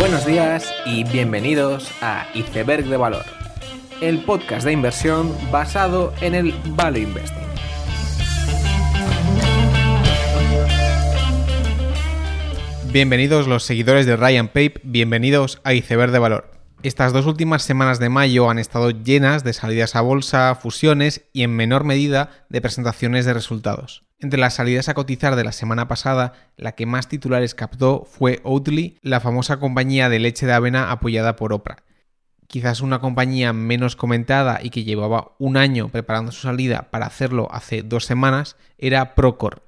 Buenos días y bienvenidos a Iceberg de Valor, el podcast de inversión basado en el Value Investing. Bienvenidos los seguidores de Ryan Pape, bienvenidos a Iceberg de Valor. Estas dos últimas semanas de mayo han estado llenas de salidas a bolsa, fusiones y en menor medida de presentaciones de resultados. Entre las salidas a cotizar de la semana pasada, la que más titulares captó fue Oatly, la famosa compañía de leche de avena apoyada por Oprah. Quizás una compañía menos comentada y que llevaba un año preparando su salida para hacerlo hace dos semanas era Procore.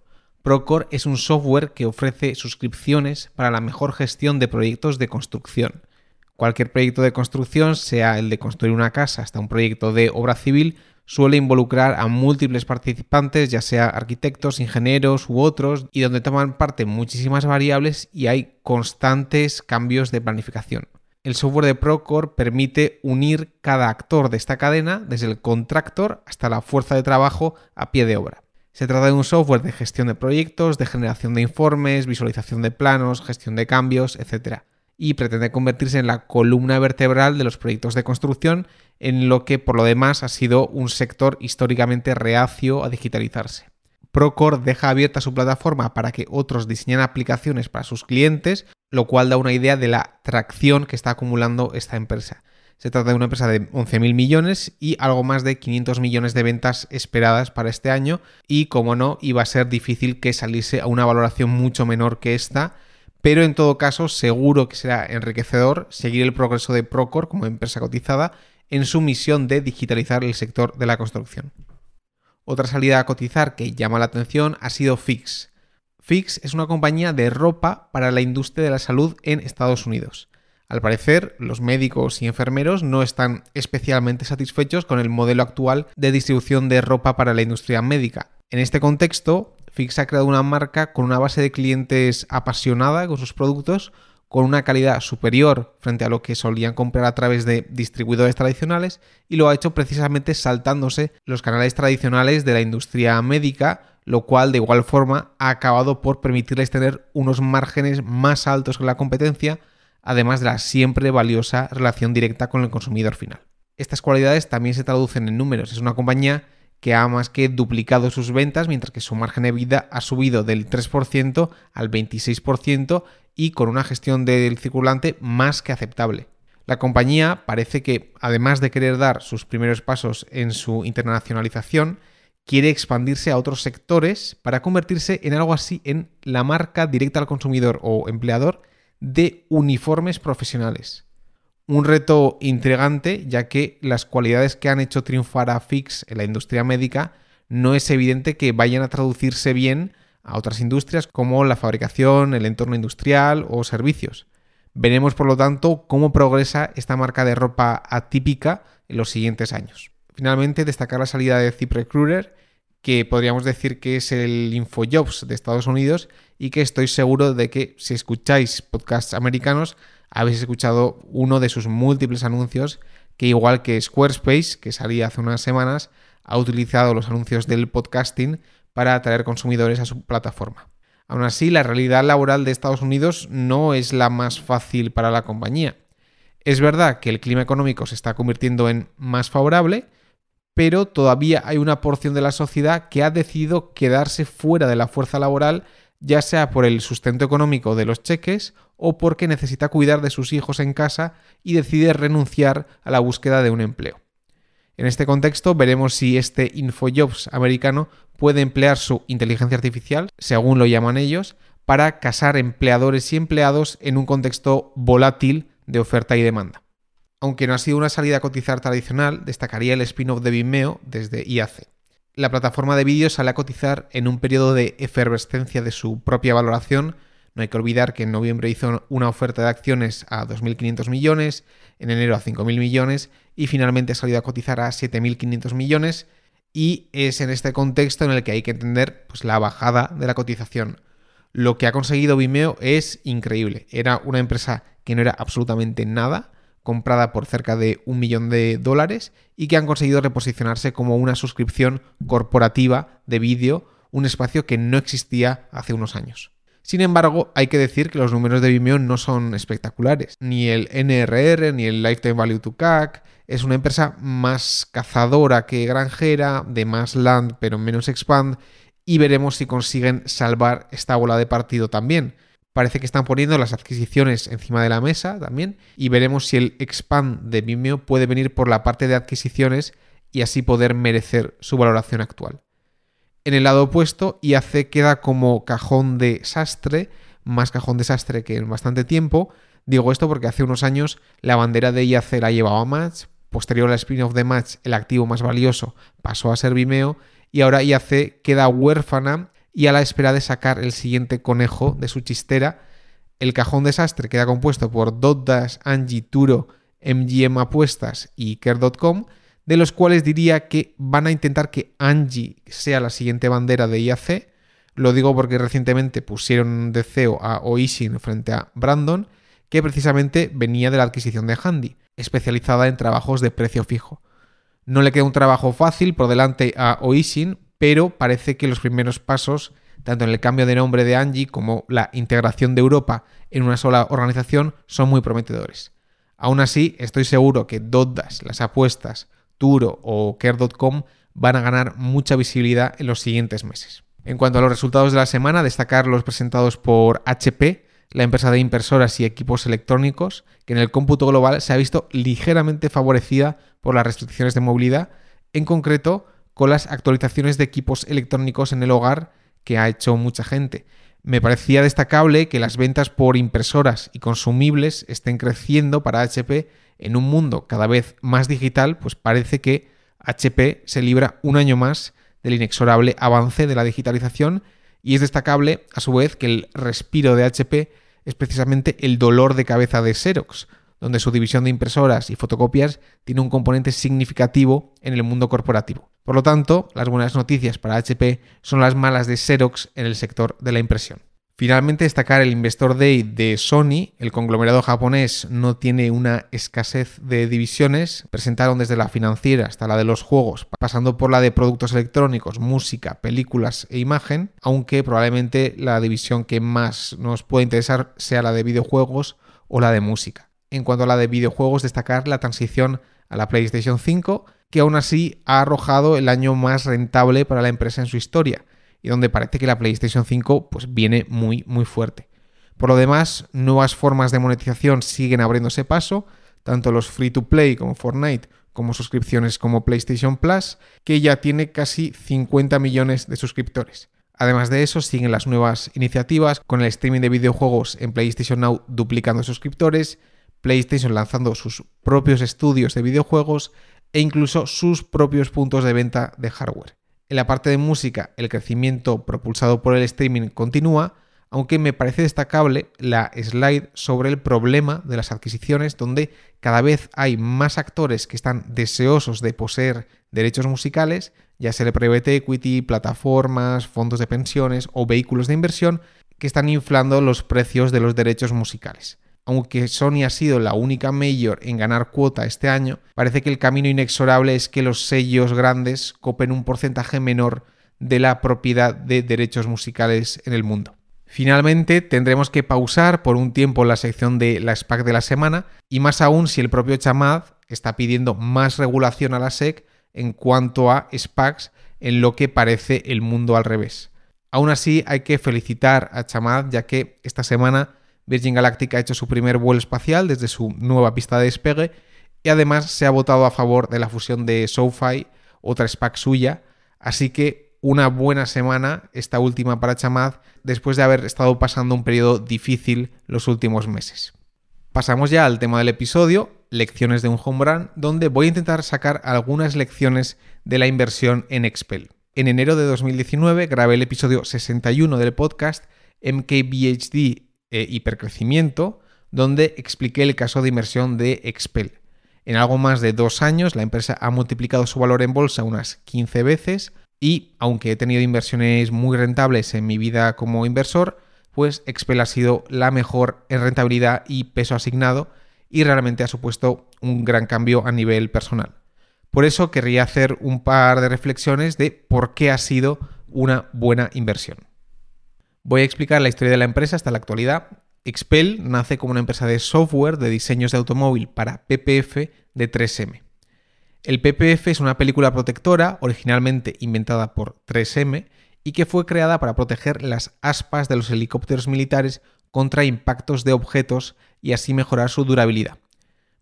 Procore es un software que ofrece suscripciones para la mejor gestión de proyectos de construcción. Cualquier proyecto de construcción, sea el de construir una casa hasta un proyecto de obra civil, suele involucrar a múltiples participantes, ya sea arquitectos, ingenieros u otros, y donde toman parte muchísimas variables y hay constantes cambios de planificación. El software de Procore permite unir cada actor de esta cadena, desde el contractor hasta la fuerza de trabajo a pie de obra. Se trata de un software de gestión de proyectos, de generación de informes, visualización de planos, gestión de cambios, etc y pretende convertirse en la columna vertebral de los proyectos de construcción, en lo que por lo demás ha sido un sector históricamente reacio a digitalizarse. Procore deja abierta su plataforma para que otros diseñen aplicaciones para sus clientes, lo cual da una idea de la tracción que está acumulando esta empresa. Se trata de una empresa de 11.000 millones y algo más de 500 millones de ventas esperadas para este año y como no, iba a ser difícil que saliese a una valoración mucho menor que esta, pero en todo caso seguro que será enriquecedor seguir el progreso de Procore como empresa cotizada en su misión de digitalizar el sector de la construcción. Otra salida a cotizar que llama la atención ha sido Fix. Fix es una compañía de ropa para la industria de la salud en Estados Unidos. Al parecer, los médicos y enfermeros no están especialmente satisfechos con el modelo actual de distribución de ropa para la industria médica. En este contexto, Fix ha creado una marca con una base de clientes apasionada con sus productos, con una calidad superior frente a lo que solían comprar a través de distribuidores tradicionales y lo ha hecho precisamente saltándose los canales tradicionales de la industria médica, lo cual de igual forma ha acabado por permitirles tener unos márgenes más altos que la competencia, además de la siempre valiosa relación directa con el consumidor final. Estas cualidades también se traducen en números. Es una compañía que ha más que duplicado sus ventas, mientras que su margen de vida ha subido del 3% al 26% y con una gestión del circulante más que aceptable. La compañía parece que, además de querer dar sus primeros pasos en su internacionalización, quiere expandirse a otros sectores para convertirse en algo así en la marca directa al consumidor o empleador de uniformes profesionales. Un reto intrigante, ya que las cualidades que han hecho triunfar a Fix en la industria médica no es evidente que vayan a traducirse bien a otras industrias como la fabricación, el entorno industrial o servicios. Veremos, por lo tanto, cómo progresa esta marca de ropa atípica en los siguientes años. Finalmente, destacar la salida de ZipRecruiter, que podríamos decir que es el InfoJobs de Estados Unidos y que estoy seguro de que si escucháis podcasts americanos habéis escuchado uno de sus múltiples anuncios que igual que Squarespace, que salía hace unas semanas, ha utilizado los anuncios del podcasting para atraer consumidores a su plataforma. Aún así, la realidad laboral de Estados Unidos no es la más fácil para la compañía. Es verdad que el clima económico se está convirtiendo en más favorable, pero todavía hay una porción de la sociedad que ha decidido quedarse fuera de la fuerza laboral ya sea por el sustento económico de los cheques o porque necesita cuidar de sus hijos en casa y decide renunciar a la búsqueda de un empleo. En este contexto veremos si este InfoJobs americano puede emplear su inteligencia artificial, según lo llaman ellos, para casar empleadores y empleados en un contexto volátil de oferta y demanda. Aunque no ha sido una salida a cotizar tradicional, destacaría el spin-off de Vimeo desde IAC la plataforma de vídeos sale a cotizar en un periodo de efervescencia de su propia valoración. No hay que olvidar que en noviembre hizo una oferta de acciones a 2.500 millones, en enero a 5.000 millones y finalmente ha salido a cotizar a 7.500 millones. Y es en este contexto en el que hay que entender pues, la bajada de la cotización. Lo que ha conseguido Vimeo es increíble. Era una empresa que no era absolutamente nada comprada por cerca de un millón de dólares y que han conseguido reposicionarse como una suscripción corporativa de vídeo, un espacio que no existía hace unos años. Sin embargo, hay que decir que los números de Vimeo no son espectaculares. Ni el NRR, ni el Lifetime Value to CAC. Es una empresa más cazadora que granjera, de más land pero menos expand, y veremos si consiguen salvar esta bola de partido también. Parece que están poniendo las adquisiciones encima de la mesa también, y veremos si el expand de Vimeo puede venir por la parte de adquisiciones y así poder merecer su valoración actual. En el lado opuesto, IAC queda como cajón de sastre, más cajón de sastre que en bastante tiempo. Digo esto porque hace unos años la bandera de IAC la llevaba Match, posterior al spin-off de Match, el activo más valioso pasó a ser Vimeo y ahora IAC queda huérfana y a la espera de sacar el siguiente conejo de su chistera. El cajón de sastre queda compuesto por Dotdash, Angie, Turo, MGM Apuestas y Care.com de los cuales diría que van a intentar que Angie sea la siguiente bandera de IAC. Lo digo porque recientemente pusieron de CEO a Oisin frente a Brandon, que precisamente venía de la adquisición de Handy, especializada en trabajos de precio fijo. No le queda un trabajo fácil por delante a Oisin, pero parece que los primeros pasos, tanto en el cambio de nombre de Angie como la integración de Europa en una sola organización, son muy prometedores. Aún así, estoy seguro que Doddas, las apuestas, Turo o Care.com van a ganar mucha visibilidad en los siguientes meses. En cuanto a los resultados de la semana, destacar los presentados por HP, la empresa de impresoras y equipos electrónicos, que en el cómputo global se ha visto ligeramente favorecida por las restricciones de movilidad, en concreto con las actualizaciones de equipos electrónicos en el hogar que ha hecho mucha gente. Me parecía destacable que las ventas por impresoras y consumibles estén creciendo para HP en un mundo cada vez más digital, pues parece que HP se libra un año más del inexorable avance de la digitalización y es destacable a su vez que el respiro de HP es precisamente el dolor de cabeza de Xerox, donde su división de impresoras y fotocopias tiene un componente significativo en el mundo corporativo. Por lo tanto, las buenas noticias para HP son las malas de Xerox en el sector de la impresión. Finalmente, destacar el Investor Day de Sony. El conglomerado japonés no tiene una escasez de divisiones. Presentaron desde la financiera hasta la de los juegos, pasando por la de productos electrónicos, música, películas e imagen, aunque probablemente la división que más nos puede interesar sea la de videojuegos o la de música. En cuanto a la de videojuegos, destacar la transición a la PlayStation 5, que aún así ha arrojado el año más rentable para la empresa en su historia y donde parece que la PlayStation 5 pues, viene muy, muy fuerte. Por lo demás, nuevas formas de monetización siguen abriéndose paso, tanto los free to play como Fortnite, como suscripciones como PlayStation Plus, que ya tiene casi 50 millones de suscriptores. Además de eso, siguen las nuevas iniciativas con el streaming de videojuegos en PlayStation Now duplicando suscriptores, PlayStation lanzando sus propios estudios de videojuegos e incluso sus propios puntos de venta de hardware. En la parte de música, el crecimiento propulsado por el streaming continúa, aunque me parece destacable la slide sobre el problema de las adquisiciones, donde cada vez hay más actores que están deseosos de poseer derechos musicales, ya sea el private equity, plataformas, fondos de pensiones o vehículos de inversión, que están inflando los precios de los derechos musicales aunque Sony ha sido la única mayor en ganar cuota este año, parece que el camino inexorable es que los sellos grandes copen un porcentaje menor de la propiedad de derechos musicales en el mundo. Finalmente, tendremos que pausar por un tiempo la sección de la SPAC de la semana, y más aún si el propio Chamad está pidiendo más regulación a la SEC en cuanto a SPACs en lo que parece el mundo al revés. Aún así, hay que felicitar a Chamad ya que esta semana Virgin Galactic ha hecho su primer vuelo espacial desde su nueva pista de despegue y además se ha votado a favor de la fusión de SoFi, otra SPAC suya, así que una buena semana esta última para Chamad después de haber estado pasando un periodo difícil los últimos meses. Pasamos ya al tema del episodio, lecciones de un home run, donde voy a intentar sacar algunas lecciones de la inversión en Expel. En enero de 2019 grabé el episodio 61 del podcast MKBHD eh, hipercrecimiento, donde expliqué el caso de inversión de Expel. En algo más de dos años, la empresa ha multiplicado su valor en bolsa unas 15 veces y, aunque he tenido inversiones muy rentables en mi vida como inversor, pues Expel ha sido la mejor en rentabilidad y peso asignado y realmente ha supuesto un gran cambio a nivel personal. Por eso querría hacer un par de reflexiones de por qué ha sido una buena inversión. Voy a explicar la historia de la empresa hasta la actualidad. Expel nace como una empresa de software de diseños de automóvil para PPF de 3M. El PPF es una película protectora originalmente inventada por 3M y que fue creada para proteger las aspas de los helicópteros militares contra impactos de objetos y así mejorar su durabilidad.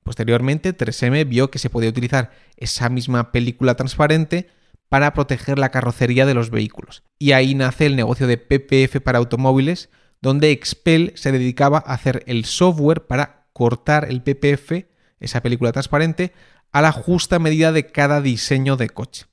Posteriormente, 3M vio que se podía utilizar esa misma película transparente para proteger la carrocería de los vehículos. Y ahí nace el negocio de PPF para automóviles, donde Expel se dedicaba a hacer el software para cortar el PPF, esa película transparente, a la justa medida de cada diseño de coche.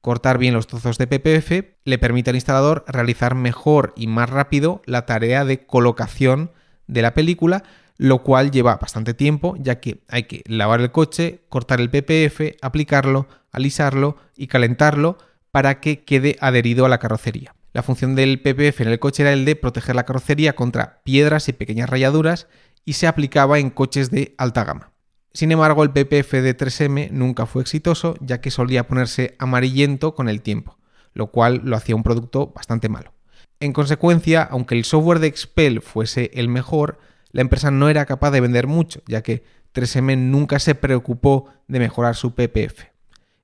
Cortar bien los trozos de PPF le permite al instalador realizar mejor y más rápido la tarea de colocación de la película, lo cual lleva bastante tiempo, ya que hay que lavar el coche, cortar el PPF, aplicarlo, alisarlo y calentarlo para que quede adherido a la carrocería. La función del PPF en el coche era el de proteger la carrocería contra piedras y pequeñas rayaduras y se aplicaba en coches de alta gama. Sin embargo, el PPF de 3M nunca fue exitoso, ya que solía ponerse amarillento con el tiempo, lo cual lo hacía un producto bastante malo. En consecuencia, aunque el software de Expel fuese el mejor, la empresa no era capaz de vender mucho, ya que 3M nunca se preocupó de mejorar su PPF.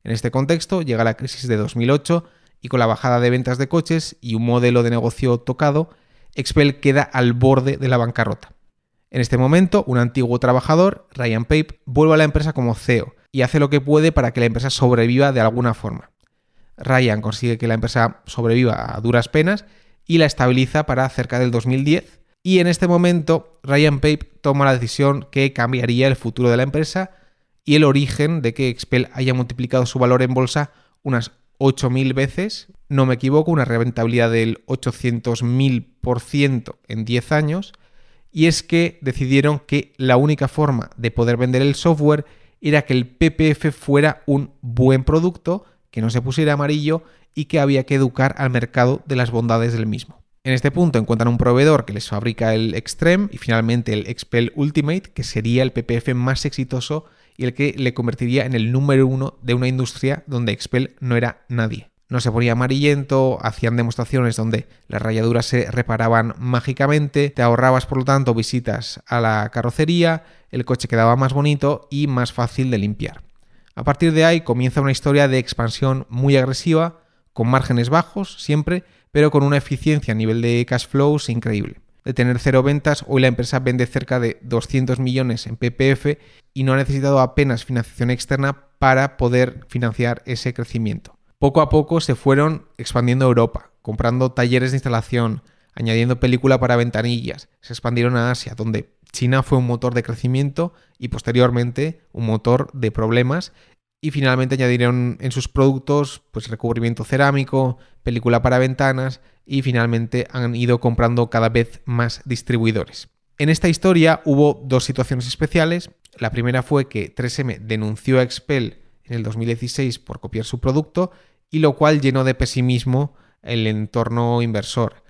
En este contexto llega la crisis de 2008 y con la bajada de ventas de coches y un modelo de negocio tocado, Expel queda al borde de la bancarrota. En este momento, un antiguo trabajador, Ryan Pape, vuelve a la empresa como CEO y hace lo que puede para que la empresa sobreviva de alguna forma. Ryan consigue que la empresa sobreviva a duras penas y la estabiliza para cerca del 2010. Y en este momento, Ryan Pape toma la decisión que cambiaría el futuro de la empresa y el origen de que Expel haya multiplicado su valor en bolsa unas 8.000 veces, no me equivoco, una rentabilidad del 800.000% en 10 años, y es que decidieron que la única forma de poder vender el software era que el PPF fuera un buen producto, que no se pusiera amarillo y que había que educar al mercado de las bondades del mismo. En este punto encuentran un proveedor que les fabrica el Extreme y finalmente el Expel Ultimate, que sería el PPF más exitoso y el que le convertiría en el número uno de una industria donde Expel no era nadie no se ponía amarillento, hacían demostraciones donde las rayaduras se reparaban mágicamente, te ahorrabas por lo tanto visitas a la carrocería, el coche quedaba más bonito y más fácil de limpiar. A partir de ahí comienza una historia de expansión muy agresiva, con márgenes bajos siempre, pero con una eficiencia a nivel de cash flows increíble. De tener cero ventas, hoy la empresa vende cerca de 200 millones en PPF y no ha necesitado apenas financiación externa para poder financiar ese crecimiento. Poco a poco se fueron expandiendo Europa, comprando talleres de instalación, añadiendo película para ventanillas, se expandieron a Asia, donde China fue un motor de crecimiento y posteriormente un motor de problemas y finalmente añadieron en sus productos pues recubrimiento cerámico, película para ventanas y finalmente han ido comprando cada vez más distribuidores. En esta historia hubo dos situaciones especiales. La primera fue que 3M denunció a Expel en el 2016 por copiar su producto y lo cual llenó de pesimismo el entorno inversor.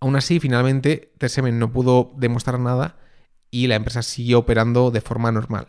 Aún así, finalmente, TSM no pudo demostrar nada y la empresa siguió operando de forma normal.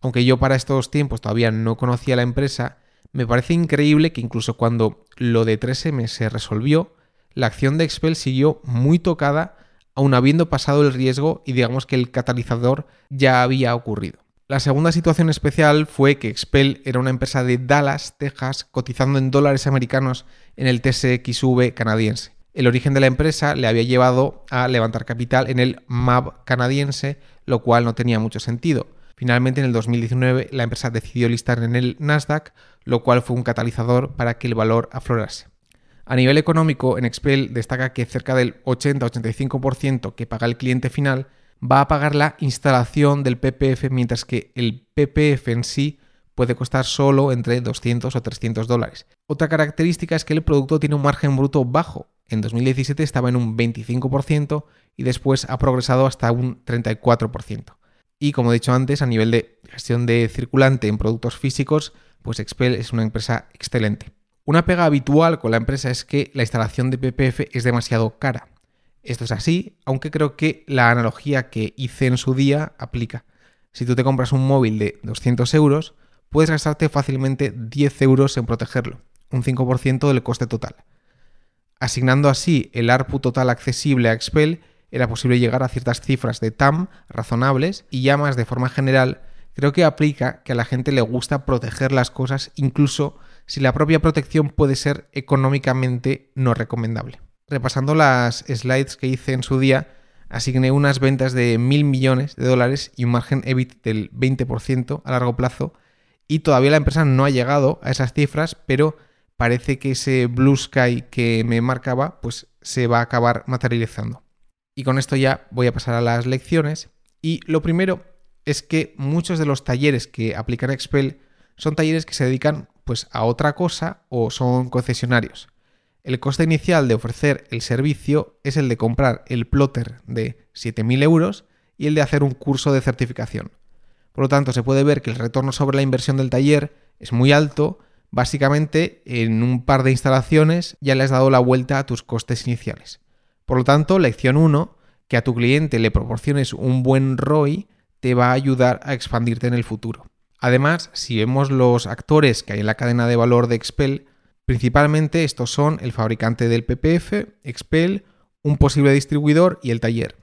Aunque yo para estos tiempos todavía no conocía la empresa, me parece increíble que incluso cuando lo de 3M se resolvió, la acción de Expel siguió muy tocada, aun habiendo pasado el riesgo y digamos que el catalizador ya había ocurrido. La segunda situación especial fue que Expel era una empresa de Dallas, Texas, cotizando en dólares americanos en el TSXV canadiense. El origen de la empresa le había llevado a levantar capital en el MAB canadiense, lo cual no tenía mucho sentido. Finalmente, en el 2019, la empresa decidió listar en el Nasdaq, lo cual fue un catalizador para que el valor aflorase. A nivel económico, en Expel destaca que cerca del 80-85% que paga el cliente final va a pagar la instalación del PPF, mientras que el PPF en sí puede costar solo entre 200 o 300 dólares. Otra característica es que el producto tiene un margen bruto bajo. En 2017 estaba en un 25% y después ha progresado hasta un 34%. Y como he dicho antes, a nivel de gestión de circulante en productos físicos, pues Expel es una empresa excelente. Una pega habitual con la empresa es que la instalación de PPF es demasiado cara. Esto es así, aunque creo que la analogía que hice en su día aplica. Si tú te compras un móvil de 200 euros, puedes gastarte fácilmente 10 euros en protegerlo, un 5% del coste total. Asignando así el ARPU total accesible a Expel, era posible llegar a ciertas cifras de TAM razonables y ya más de forma general, creo que aplica que a la gente le gusta proteger las cosas incluso si la propia protección puede ser económicamente no recomendable. Repasando las slides que hice en su día, asigné unas ventas de mil millones de dólares y un margen EBIT del 20% a largo plazo y todavía la empresa no ha llegado a esas cifras, pero parece que ese blue sky que me marcaba pues se va a acabar materializando. Y con esto ya voy a pasar a las lecciones y lo primero es que muchos de los talleres que aplican Expel son talleres que se dedican pues a otra cosa o son concesionarios. El coste inicial de ofrecer el servicio es el de comprar el plotter de 7.000 euros y el de hacer un curso de certificación. Por lo tanto, se puede ver que el retorno sobre la inversión del taller es muy alto. Básicamente, en un par de instalaciones ya le has dado la vuelta a tus costes iniciales. Por lo tanto, lección 1, que a tu cliente le proporciones un buen ROI, te va a ayudar a expandirte en el futuro. Además, si vemos los actores que hay en la cadena de valor de Expel, Principalmente estos son el fabricante del PPF, Expel, un posible distribuidor y el taller.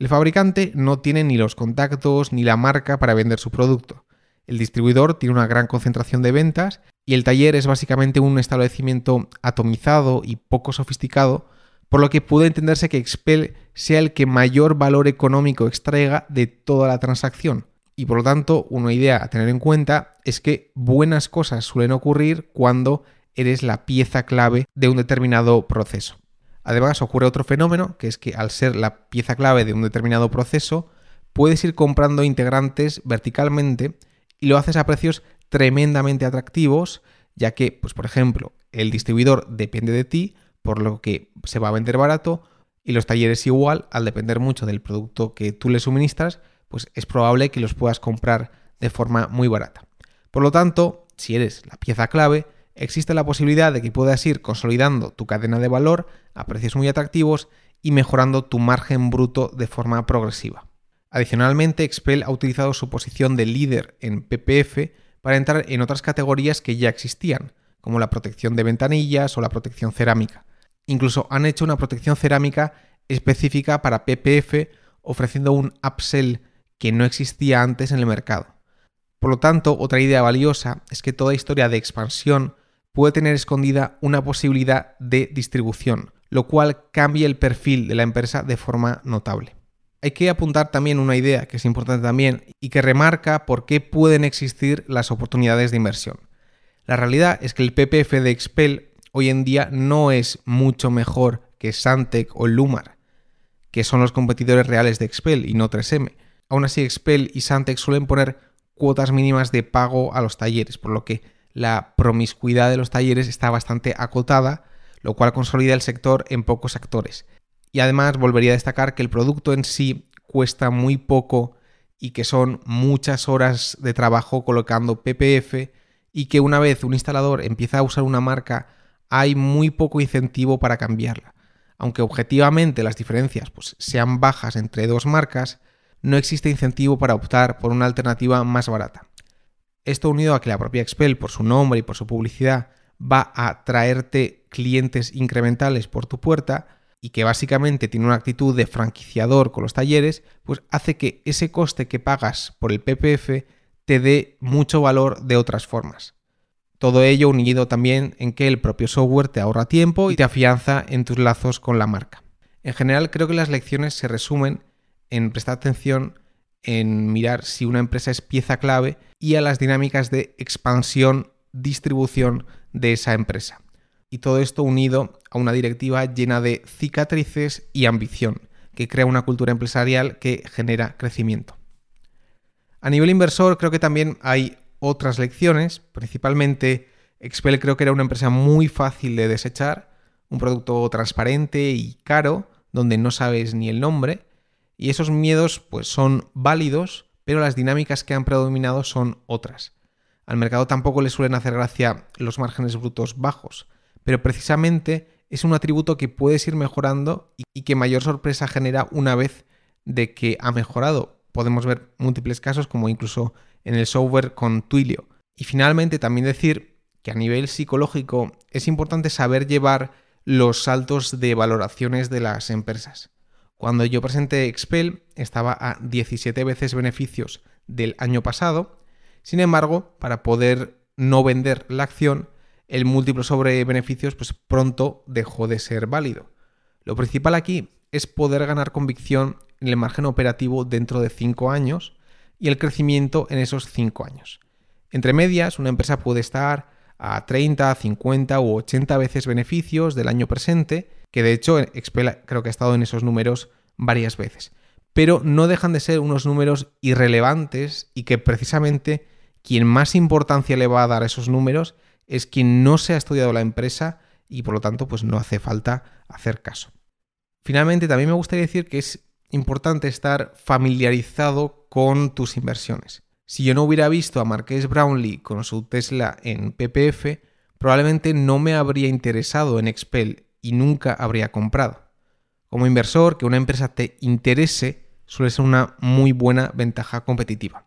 El fabricante no tiene ni los contactos ni la marca para vender su producto. El distribuidor tiene una gran concentración de ventas y el taller es básicamente un establecimiento atomizado y poco sofisticado, por lo que puede entenderse que Expel sea el que mayor valor económico extraiga de toda la transacción. Y por lo tanto, una idea a tener en cuenta es que buenas cosas suelen ocurrir cuando eres la pieza clave de un determinado proceso. Además, ocurre otro fenómeno, que es que al ser la pieza clave de un determinado proceso, puedes ir comprando integrantes verticalmente y lo haces a precios tremendamente atractivos, ya que, pues por ejemplo, el distribuidor depende de ti, por lo que se va a vender barato, y los talleres igual, al depender mucho del producto que tú le suministras, pues es probable que los puedas comprar de forma muy barata. Por lo tanto, si eres la pieza clave, existe la posibilidad de que puedas ir consolidando tu cadena de valor a precios muy atractivos y mejorando tu margen bruto de forma progresiva. Adicionalmente, Expel ha utilizado su posición de líder en PPF para entrar en otras categorías que ya existían, como la protección de ventanillas o la protección cerámica. Incluso han hecho una protección cerámica específica para PPF ofreciendo un upsell que no existía antes en el mercado. Por lo tanto, otra idea valiosa es que toda historia de expansión puede tener escondida una posibilidad de distribución, lo cual cambia el perfil de la empresa de forma notable. Hay que apuntar también una idea que es importante también y que remarca por qué pueden existir las oportunidades de inversión. La realidad es que el PPF de Expel hoy en día no es mucho mejor que Santec o Lumar, que son los competidores reales de Expel y no 3M. Aún así, Expel y Santec suelen poner cuotas mínimas de pago a los talleres, por lo que la promiscuidad de los talleres está bastante acotada, lo cual consolida el sector en pocos actores. Y además volvería a destacar que el producto en sí cuesta muy poco y que son muchas horas de trabajo colocando PPF y que una vez un instalador empieza a usar una marca hay muy poco incentivo para cambiarla. Aunque objetivamente las diferencias pues, sean bajas entre dos marcas, no existe incentivo para optar por una alternativa más barata. Esto unido a que la propia Expel, por su nombre y por su publicidad, va a traerte clientes incrementales por tu puerta y que básicamente tiene una actitud de franquiciador con los talleres, pues hace que ese coste que pagas por el PPF te dé mucho valor de otras formas. Todo ello unido también en que el propio software te ahorra tiempo y te afianza en tus lazos con la marca. En general creo que las lecciones se resumen en prestar atención en mirar si una empresa es pieza clave y a las dinámicas de expansión, distribución de esa empresa. Y todo esto unido a una directiva llena de cicatrices y ambición, que crea una cultura empresarial que genera crecimiento. A nivel inversor creo que también hay otras lecciones, principalmente Expel creo que era una empresa muy fácil de desechar, un producto transparente y caro, donde no sabes ni el nombre, y esos miedos pues son válidos, pero las dinámicas que han predominado son otras. Al mercado tampoco le suelen hacer gracia los márgenes brutos bajos, pero precisamente es un atributo que puedes ir mejorando y que mayor sorpresa genera una vez de que ha mejorado. Podemos ver múltiples casos como incluso en el software con Twilio. Y finalmente también decir que a nivel psicológico es importante saber llevar los saltos de valoraciones de las empresas. Cuando yo presenté Expel estaba a 17 veces beneficios del año pasado, sin embargo, para poder no vender la acción, el múltiplo sobre beneficios pues pronto dejó de ser válido. Lo principal aquí es poder ganar convicción en el margen operativo dentro de 5 años y el crecimiento en esos 5 años. Entre medias, una empresa puede estar a 30, 50 u 80 veces beneficios del año presente, que de hecho Expel creo que ha estado en esos números varias veces. Pero no dejan de ser unos números irrelevantes y que precisamente quien más importancia le va a dar a esos números es quien no se ha estudiado la empresa y por lo tanto pues no hace falta hacer caso. Finalmente también me gustaría decir que es importante estar familiarizado con tus inversiones. Si yo no hubiera visto a Marqués Brownlee con su Tesla en PPF, probablemente no me habría interesado en Expel y nunca habría comprado. Como inversor, que una empresa te interese suele ser una muy buena ventaja competitiva.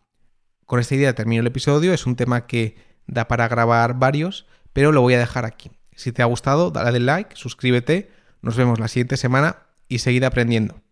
Con esta idea termino el episodio, es un tema que da para grabar varios, pero lo voy a dejar aquí. Si te ha gustado, dale like, suscríbete, nos vemos la siguiente semana y seguid aprendiendo.